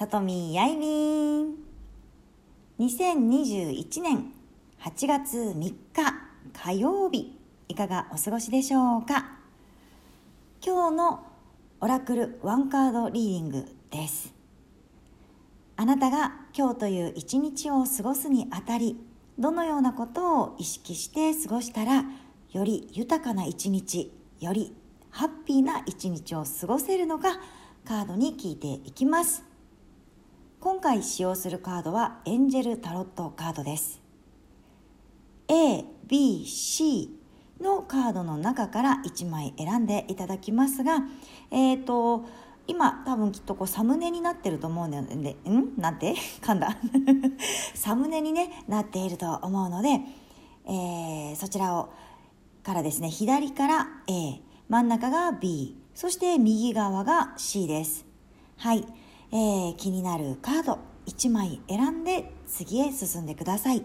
さとみやいみん2021年8月3日火曜日いかがお過ごしでしょうか？今日のオラクルワンカードリーディングです。あなたが今日という一日を過ごすにあたりどのようなことを意識して過ごしたらより豊かな一日よりハッピーな一日を過ごせるのかカードに聞いていきます。今回使用するカードはエンジェルタロットカードです。A、B、C のカードの中から1枚選んでいただきますがえっ、ー、と今多分きっとこうサムネになってると思うのでん？なんて？噛んだ。サムネに、ね、なっていると思うので、えー、そちらをからですね左から A 真ん中が B そして右側が C です。はい、えー、気になるカード1枚選んで次へ進んでください。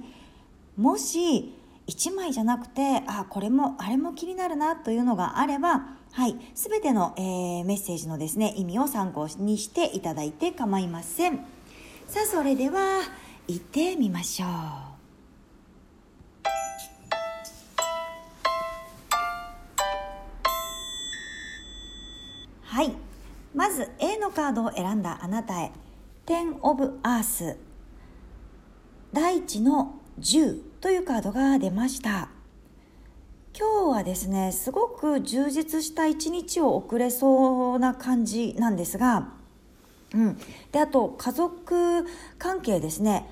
もし1枚じゃなくてあこれもあれも気になるなというのがあればはい、全ての、えー、メッセージのですね意味を参考にしていただいて構いません。さあそれでは行ってみましょう。まず A のカードを選んだあなたへ。10オブアース大地の10というカードが出ました。今日はですねすごく充実した一日を送れそうな感じなんですが、うん、であと家族関係ですね。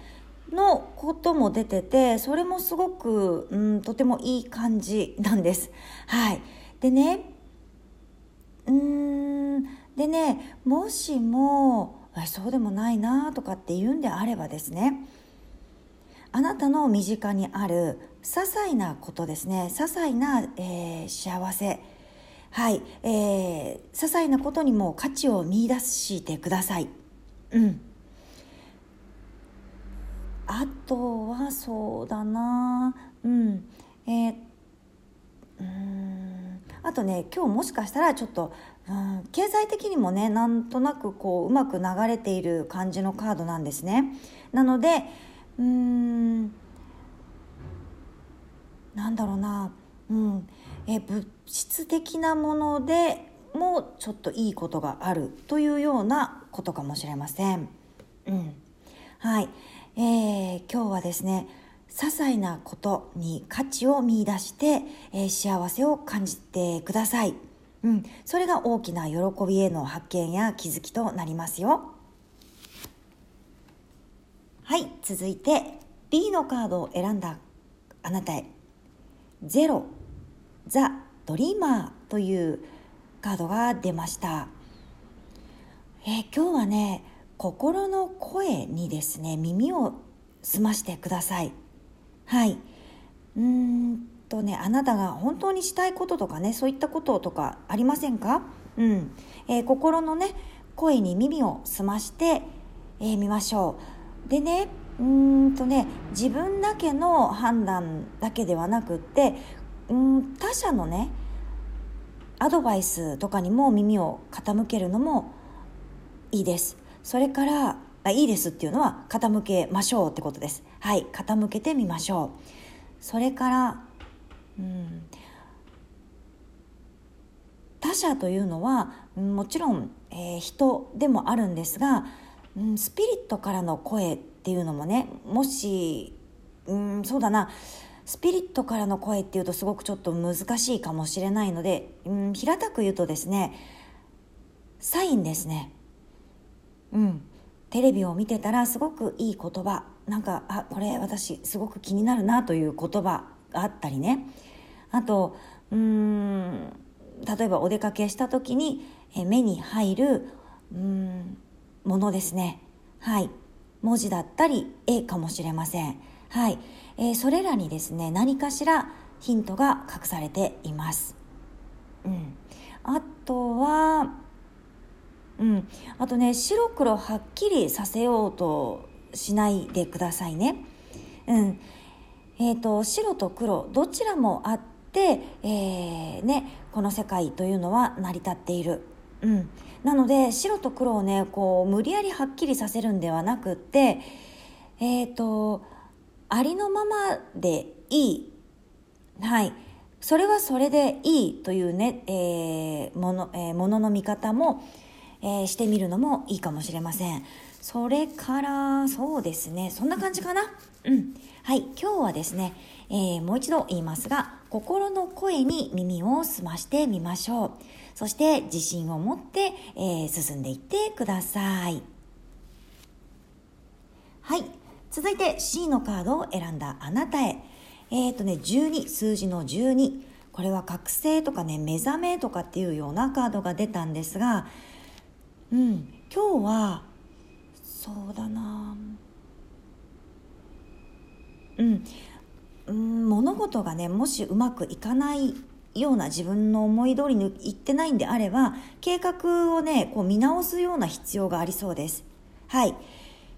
のことも出ててそれもすごく、うん、とてもいい感じなんです。はい、でねうんでねもしもそうでもないなとかって言うんであればですねあなたの身近にある些細なことですね些細な、えー、幸せはい、えー、些細なことにも価値を見出してください。うん。あとはそうだな。うん。えー、うん。あとね今日もしかしたらちょっと、うん、経済的にもねなんとなくこううまく流れている感じのカードなんですねなのでうんなんだろうな、うんえ物質的なものでもちょっといいことがあるというようなことかもしれません。うん、はい、えー、今日はですね些細なことに価値を見いだして、えー、幸せを感じてください。うん、それが大きな喜びへの発見や気づきとなりますよ。はい、続いて B のカードを選んだあなたへ。ゼロ、ザ・ドリーマーというカードが出ました。えー、今日はね、心の声にですね、耳を澄ましてください。はい。うんとね、あなたが本当にしたいこととかね、そういったこととかありませんか？うん。えー、心のね、声に耳を澄まして、えー、みましょう。でね、うんとね自分だけの判断だけではなくってうん他者のねアドバイスとかにも耳を傾けるのもいいですそれからあいいですっていうのは傾けましょうってことですはい傾けてみましょうそれからうん。他者というのはもちろん、えー、人でもあるんですが、うん、スピリットからの声っていうのもねもしうんそうだな。スピリットからの声っていうとすごくちょっと難しいかもしれないので、うん、平たく言うとですねサインですね。うん。テレビを見てたらすごくいい言葉。なんかあこれ私すごく気になるなという言葉。あったりね。あとうん例えばお出かけした時に目に入るうんものですね。はい。文字だったり絵かもしれません。はい、えー、それらにですね何かしらヒントが隠されています。うん、あとは、うん、あとね白黒はっきりさせようとしないでくださいね。うん。えーと、白と黒どちらもあって、えーね、この世界というのは成り立っている。うん、なので白と黒をねこう無理やりはっきりさせるんではなくってえっ、ー、とありのままでいいはいそれはそれでいいというね、えー、もの、えー、ものの見方も、えー、してみるのもいいかもしれません。それから、そうですね、そんな感じかな。うん。はい、今日はですね、えー、もう一度言いますが、心の声に耳を澄ましてみましょう。そして自信を持って、えー、進んでいってください。はい、続いて C のカードを選んだあなたへ。えっ、ー、とね、12、数字の12。これは覚醒とかね、目覚めとかっていうようなカードが出たんですが、うん、今日は、そうだな、うん、物事がね、もしうまくいかないような自分の思い通りにいってないんであれば、計画をね、こう見直すような必要がありそうです。はい。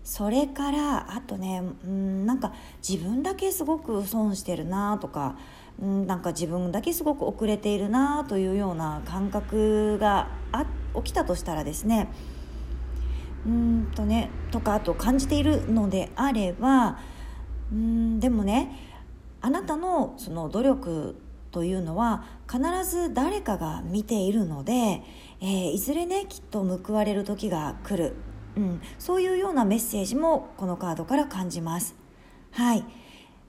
それからあとねうんなんか自分だけすごく損してるなとかうんなんか自分だけすごく遅れているなというような感覚があ起きたとしたらですねうんとねとかあと感じているのであればうんでもねあなたのその努力というのは必ず誰かが見ているので、えー、いずれねきっと報われる時が来るうん、そういうようなメッセージもこのカードから感じます。はい、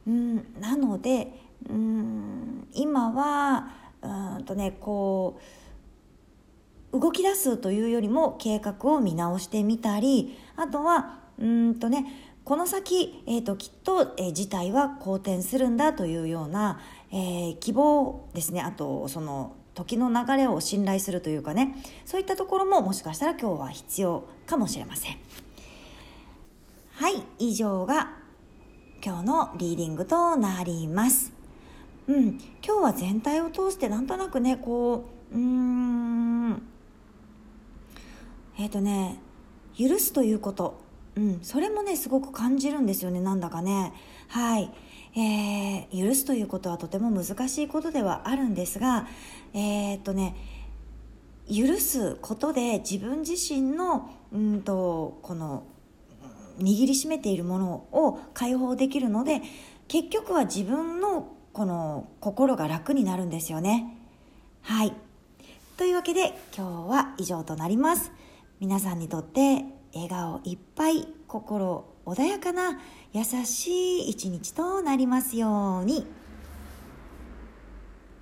うん、なので、うん、今はうんとねこう動き出すというよりも計画を見直してみたりあとはうんとねこの先、えーと、きっと、えー、事態は好転するんだというような、えー、希望ですね。あとその時の流れを信頼するというかね。そういったところももしかしたら今日は必要かもしれません。はい以上が今日のリーディングとなります。うん今日は全体を通してなんとなくねこううーんえっ、ー、とね許すということ。うん、それもねすごく感じるんですよねなんだかねはいえー、許すということはとても難しいことではあるんですが、えー、っとね、許すことで自分自身のうんとこの握りしめているものを解放できるので結局は自分のこの心が楽になるんですよね。はい。というわけで今日は以上となります。皆さんにとって笑顔いっぱい心穏やかな優しい一日となりますように。